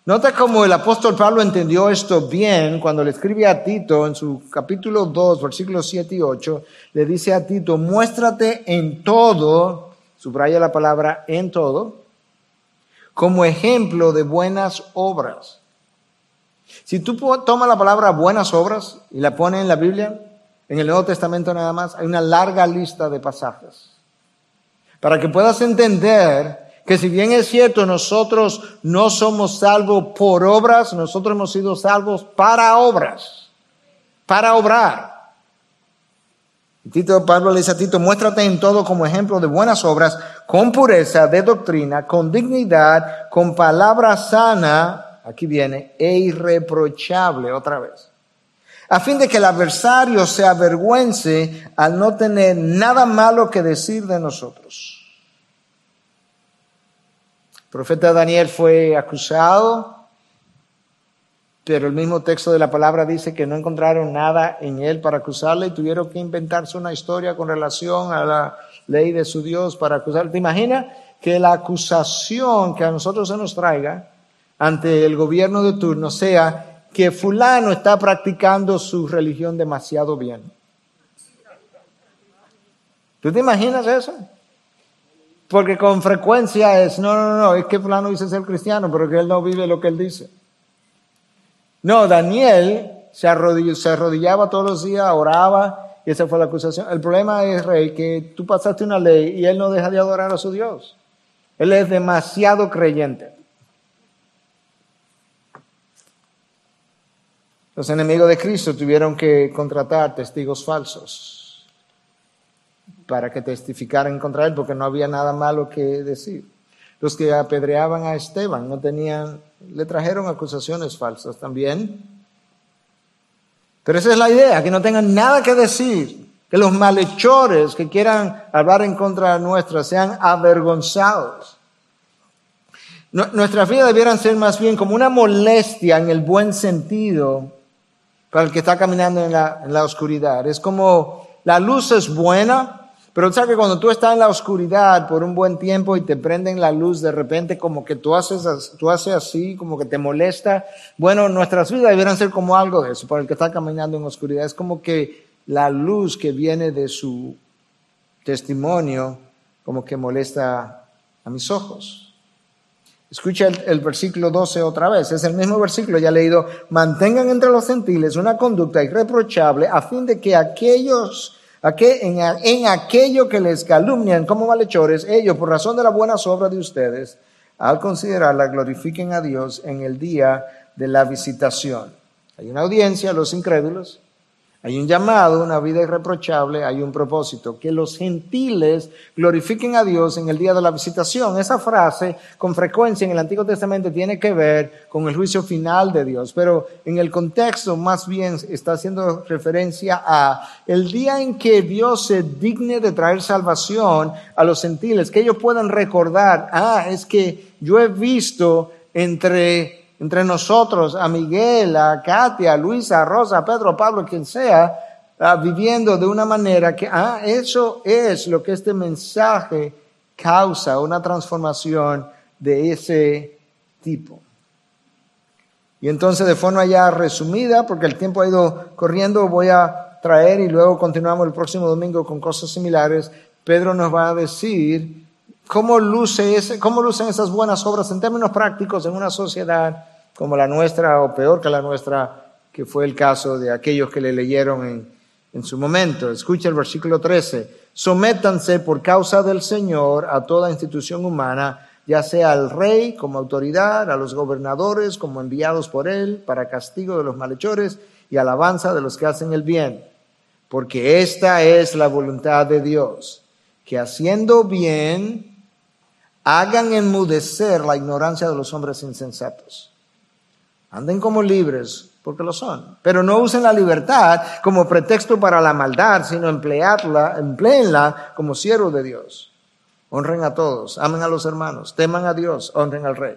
Nota cómo el apóstol Pablo entendió esto bien cuando le escribe a Tito en su capítulo 2, versículos 7 y 8, le dice a Tito, muéstrate en todo, subraya la palabra en todo, como ejemplo de buenas obras. Si tú tomas la palabra buenas obras y la pones en la Biblia, en el Nuevo Testamento nada más, hay una larga lista de pasajes. Para que puedas entender que si bien es cierto, nosotros no somos salvos por obras, nosotros hemos sido salvos para obras, para obrar. Tito, Pablo le dice a Tito, muéstrate en todo como ejemplo de buenas obras, con pureza de doctrina, con dignidad, con palabra sana, aquí viene, e irreprochable, otra vez, a fin de que el adversario se avergüence al no tener nada malo que decir de nosotros. El profeta Daniel fue acusado pero el mismo texto de la palabra dice que no encontraron nada en él para acusarle y tuvieron que inventarse una historia con relación a la ley de su Dios para acusarle. ¿Te imaginas que la acusación que a nosotros se nos traiga ante el gobierno de turno sea que fulano está practicando su religión demasiado bien? ¿Tú te imaginas eso? Porque con frecuencia es, no, no, no, es que fulano dice ser cristiano, pero que él no vive lo que él dice. No, Daniel se, arrodillaba todos los días, oraba, y esa fue la acusación. El problema es, rey, que tú pasaste una ley y él no deja de adorar a su Dios. Él es demasiado creyente. Los enemigos de Cristo tuvieron que contratar testigos falsos para que testificaran contra él porque no había nada malo que decir. Los que apedreaban a Esteban no tenían, le trajeron acusaciones falsas también. Pero esa es la idea, que no tengan nada que decir, que los malhechores que quieran hablar en contra nuestra sean avergonzados. Nuestras vidas debieran ser más bien como una molestia en el buen sentido para el que está caminando en la, en la oscuridad. Es como la luz es buena, pero sabes que cuando tú estás en la oscuridad por un buen tiempo y te prenden la luz, de repente como que tú haces, tú haces así, como que te molesta. Bueno, nuestras vidas debieran ser como algo de eso, para el que está caminando en oscuridad. Es como que la luz que viene de su testimonio, como que molesta a mis ojos. Escucha el, el, versículo 12 otra vez, es el mismo versículo, ya leído, mantengan entre los gentiles una conducta irreprochable a fin de que aquellos en, en aquello que les calumnian como malhechores, ellos, por razón de las buenas obras de ustedes, al considerarla, glorifiquen a Dios en el día de la visitación. Hay una audiencia, los incrédulos, hay un llamado, una vida irreprochable, hay un propósito, que los gentiles glorifiquen a Dios en el día de la visitación. Esa frase con frecuencia en el Antiguo Testamento tiene que ver con el juicio final de Dios, pero en el contexto más bien está haciendo referencia a el día en que Dios se digne de traer salvación a los gentiles, que ellos puedan recordar, ah, es que yo he visto entre entre nosotros, a Miguel, a Katia, a Luisa, a Rosa, a Pedro, a Pablo, quien sea, ah, viviendo de una manera que, ah, eso es lo que este mensaje causa, una transformación de ese tipo. Y entonces, de forma ya resumida, porque el tiempo ha ido corriendo, voy a traer y luego continuamos el próximo domingo con cosas similares, Pedro nos va a decir cómo, luce ese, cómo lucen esas buenas obras en términos prácticos en una sociedad como la nuestra o peor que la nuestra, que fue el caso de aquellos que le leyeron en, en su momento. Escucha el versículo 13. Sométanse por causa del Señor a toda institución humana, ya sea al rey como autoridad, a los gobernadores como enviados por él para castigo de los malhechores y alabanza de los que hacen el bien. Porque esta es la voluntad de Dios, que haciendo bien hagan enmudecer la ignorancia de los hombres insensatos. Anden como libres, porque lo son. Pero no usen la libertad como pretexto para la maldad, sino emplearla, empleenla como siervo de Dios. Honren a todos, amen a los hermanos, teman a Dios, honren al Rey.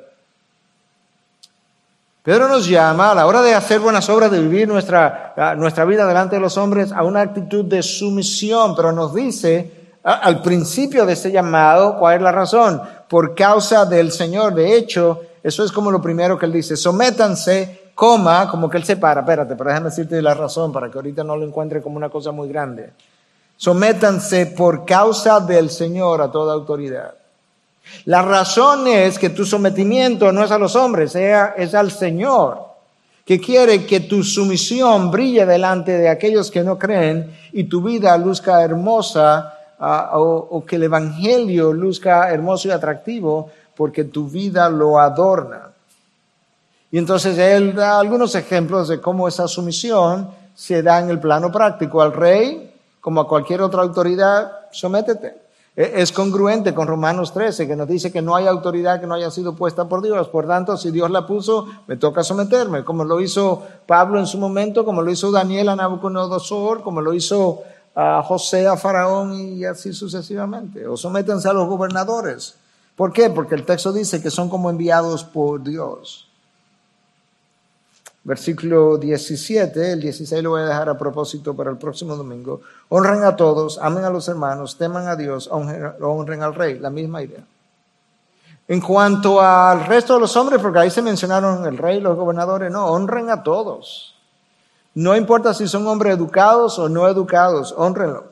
Pedro nos llama a la hora de hacer buenas obras, de vivir nuestra, nuestra vida delante de los hombres, a una actitud de sumisión, pero nos dice al principio de este llamado cuál es la razón. Por causa del Señor. De hecho, eso es como lo primero que él dice. Sométanse, coma, como que él se para. Espérate, pero déjame decirte la razón para que ahorita no lo encuentre como una cosa muy grande. Sométanse por causa del Señor a toda autoridad. La razón es que tu sometimiento no es a los hombres, es al Señor, que quiere que tu sumisión brille delante de aquellos que no creen y tu vida luzca hermosa o, o que el Evangelio luzca hermoso y atractivo porque tu vida lo adorna. Y entonces él da algunos ejemplos de cómo esa sumisión se da en el plano práctico al rey, como a cualquier otra autoridad, sométete. E, es congruente con Romanos 13, que nos dice que no hay autoridad que no haya sido puesta por Dios. Por tanto, si Dios la puso, me toca someterme, como lo hizo Pablo en su momento, como lo hizo Daniel a Nabucodonosor, como lo hizo a José a Faraón y así sucesivamente. O sométense a los gobernadores. ¿Por qué? Porque el texto dice que son como enviados por Dios. Versículo 17, el 16 lo voy a dejar a propósito para el próximo domingo. Honren a todos, amen a los hermanos, teman a Dios, honren, al rey, la misma idea. En cuanto al resto de los hombres, porque ahí se mencionaron el rey, los gobernadores, no, honren a todos. No importa si son hombres educados o no educados, honrenlo.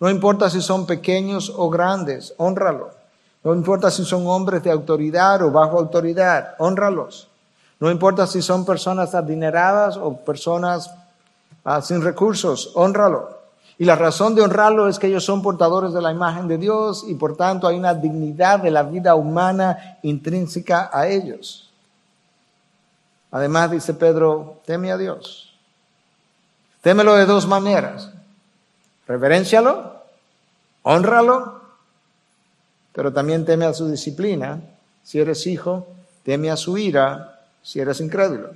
No importa si son pequeños o grandes, honralo. No importa si son hombres de autoridad o bajo autoridad, honralos. No importa si son personas adineradas o personas ah, sin recursos, honralo. Y la razón de honrarlo es que ellos son portadores de la imagen de Dios y por tanto hay una dignidad de la vida humana intrínseca a ellos. Además, dice Pedro, teme a Dios. Témelo de dos maneras. Reverencialo, honralo, pero también teme a su disciplina. Si eres hijo, teme a su ira si eres incrédulo.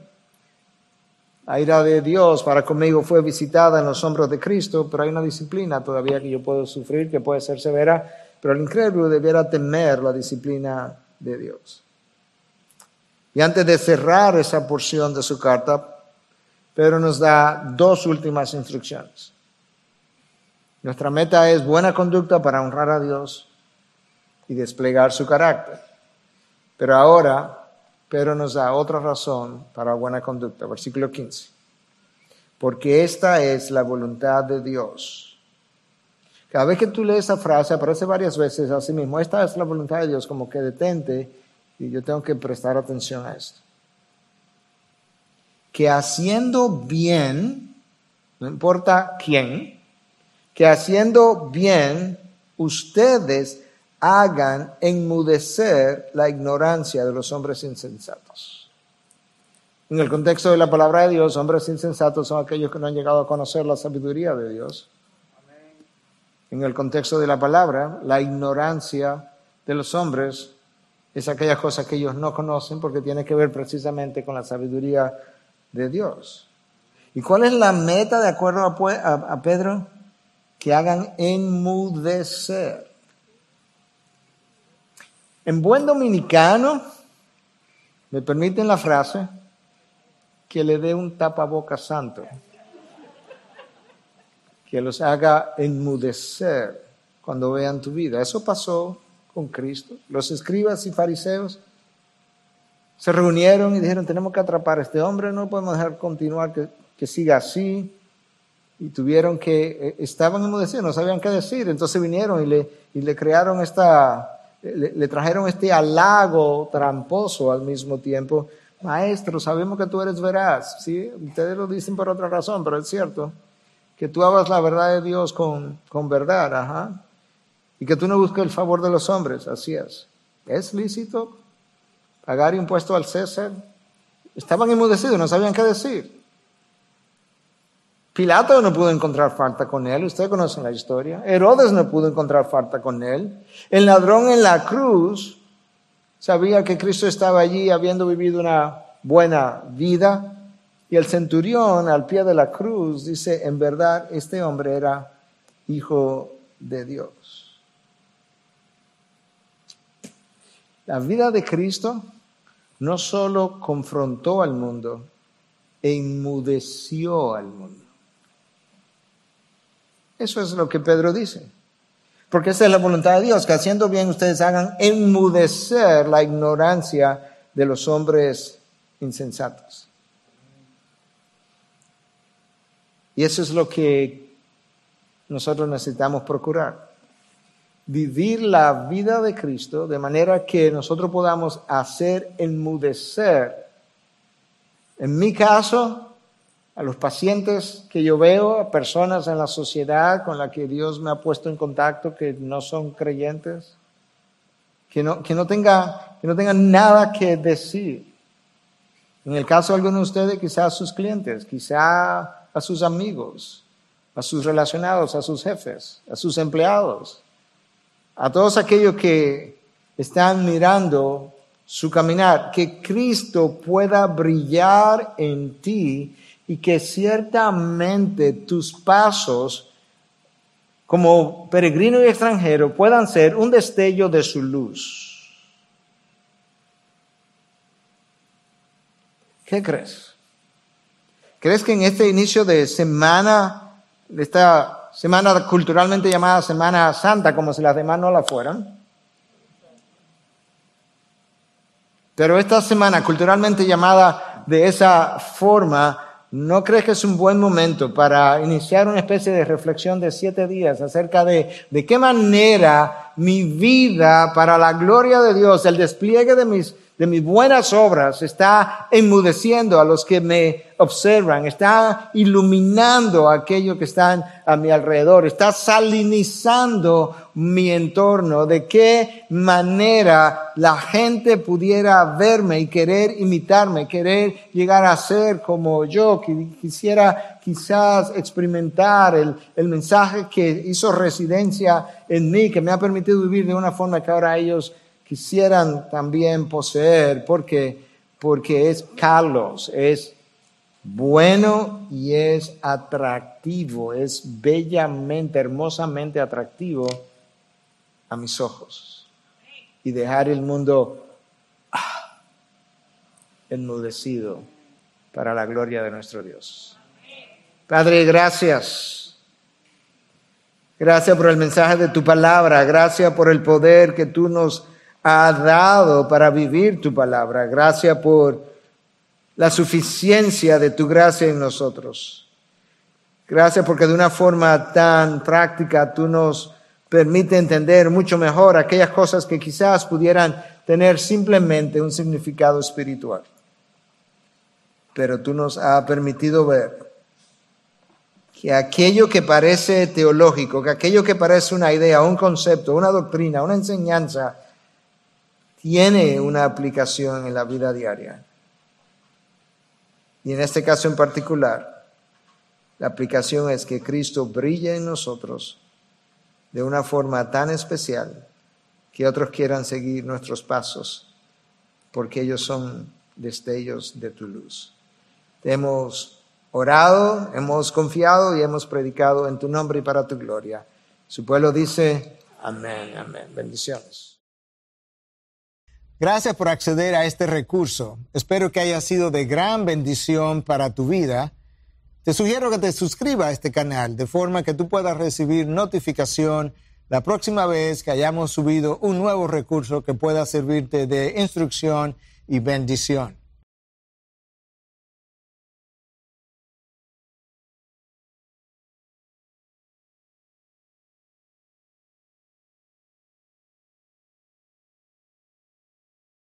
La ira de Dios para conmigo fue visitada en los hombros de Cristo, pero hay una disciplina todavía que yo puedo sufrir, que puede ser severa, pero el incrédulo debiera temer la disciplina de Dios. Y antes de cerrar esa porción de su carta, Pedro nos da dos últimas instrucciones. Nuestra meta es buena conducta para honrar a Dios y desplegar su carácter. Pero ahora pero nos da otra razón para buena conducta. Versículo 15. Porque esta es la voluntad de Dios. Cada vez que tú lees esa frase, aparece varias veces así mismo. Esta es la voluntad de Dios, como que detente y yo tengo que prestar atención a esto. Que haciendo bien, no importa quién, que haciendo bien, ustedes hagan enmudecer la ignorancia de los hombres insensatos. En el contexto de la palabra de Dios, hombres insensatos son aquellos que no han llegado a conocer la sabiduría de Dios. En el contexto de la palabra, la ignorancia de los hombres es aquella cosa que ellos no conocen porque tiene que ver precisamente con la sabiduría de Dios. ¿Y cuál es la meta de acuerdo a, Pedro? Que hagan enmudecer. En buen dominicano, me permiten la frase, que le dé un tapaboca santo, que los haga enmudecer cuando vean tu vida. Eso pasó con Cristo. Los escribas y fariseos se reunieron y dijeron, tenemos que atrapar a este hombre, no podemos dejar continuar que, que siga así. y tuvieron que, eh, estaban enmudecidos, no sabían qué decir, entonces vinieron y le, y le crearon esta, le, trajeron este halago tramposo al mismo tiempo. Maestro, sabemos que tú eres veraz, ¿sí? Ustedes lo dicen por otra razón, pero es cierto, que tú hablas la verdad de Dios con, con verdad, ajá, y que tú no busques el favor de los hombres, así es. ¿Es lícito pagar impuesto al César? Estaban enmudecidos, no sabían qué decir. Pilato no pudo encontrar falta con él, ustedes conocen la historia. Herodes no pudo encontrar falta con él. El ladrón en la cruz sabía que Cristo estaba allí habiendo vivido una buena vida. Y el centurión al pie de la cruz dice, en verdad, este hombre era hijo de Dios. La vida de Cristo no solo confrontó al mundo, enmudeció al mundo. Eso es lo que Pedro dice. Porque esa es la voluntad de Dios, que haciendo bien ustedes hagan enmudecer la ignorancia de los hombres insensatos. Y eso es lo que nosotros necesitamos procurar. Vivir la vida de Cristo de manera que nosotros podamos hacer enmudecer, en mi caso, a los pacientes que yo veo, a personas en la sociedad con las que Dios me ha puesto en contacto que no son creyentes, que no, que no, tenga, no tengan nada que decir. En el caso de algunos de ustedes, quizás a sus clientes, quizá a sus amigos, a sus relacionados, a sus jefes, a sus empleados, a todos aquellos que están mirando su caminar, que Cristo pueda brillar en ti y que ciertamente tus pasos como peregrino y extranjero puedan ser un destello de su luz. ¿Qué crees? ¿Crees que en este inicio de semana, de esta semana culturalmente llamada Semana Santa, como si las demás no la fueran, pero esta semana culturalmente llamada de esa forma, ¿No crees que es un buen momento para iniciar una especie de reflexión de siete días acerca de de qué manera mi vida para la gloria de Dios, el despliegue de mis de mis buenas obras está enmudeciendo a los que me observan, está iluminando a aquellos que están a mi alrededor, está salinizando mi entorno, de qué manera la gente pudiera verme y querer imitarme, querer llegar a ser como yo, que quisiera quizás experimentar el, el mensaje que hizo residencia en mí, que me ha permitido vivir de una forma que ahora ellos quisieran también poseer, porque, porque es Carlos, es bueno y es atractivo, es bellamente, hermosamente atractivo a mis ojos. Y dejar el mundo ah, enmudecido para la gloria de nuestro Dios. Padre, gracias. Gracias por el mensaje de tu palabra. Gracias por el poder que tú nos ha dado para vivir tu palabra. Gracias por la suficiencia de tu gracia en nosotros. Gracias porque de una forma tan práctica tú nos permite entender mucho mejor aquellas cosas que quizás pudieran tener simplemente un significado espiritual. Pero tú nos has permitido ver que aquello que parece teológico, que aquello que parece una idea, un concepto, una doctrina, una enseñanza, tiene una aplicación en la vida diaria. Y en este caso en particular, la aplicación es que Cristo brille en nosotros de una forma tan especial que otros quieran seguir nuestros pasos, porque ellos son destellos de tu luz. Te hemos orado, hemos confiado y hemos predicado en tu nombre y para tu gloria. Su pueblo dice, amén, amén. Bendiciones. Gracias por acceder a este recurso. Espero que haya sido de gran bendición para tu vida. Te sugiero que te suscribas a este canal de forma que tú puedas recibir notificación la próxima vez que hayamos subido un nuevo recurso que pueda servirte de instrucción y bendición.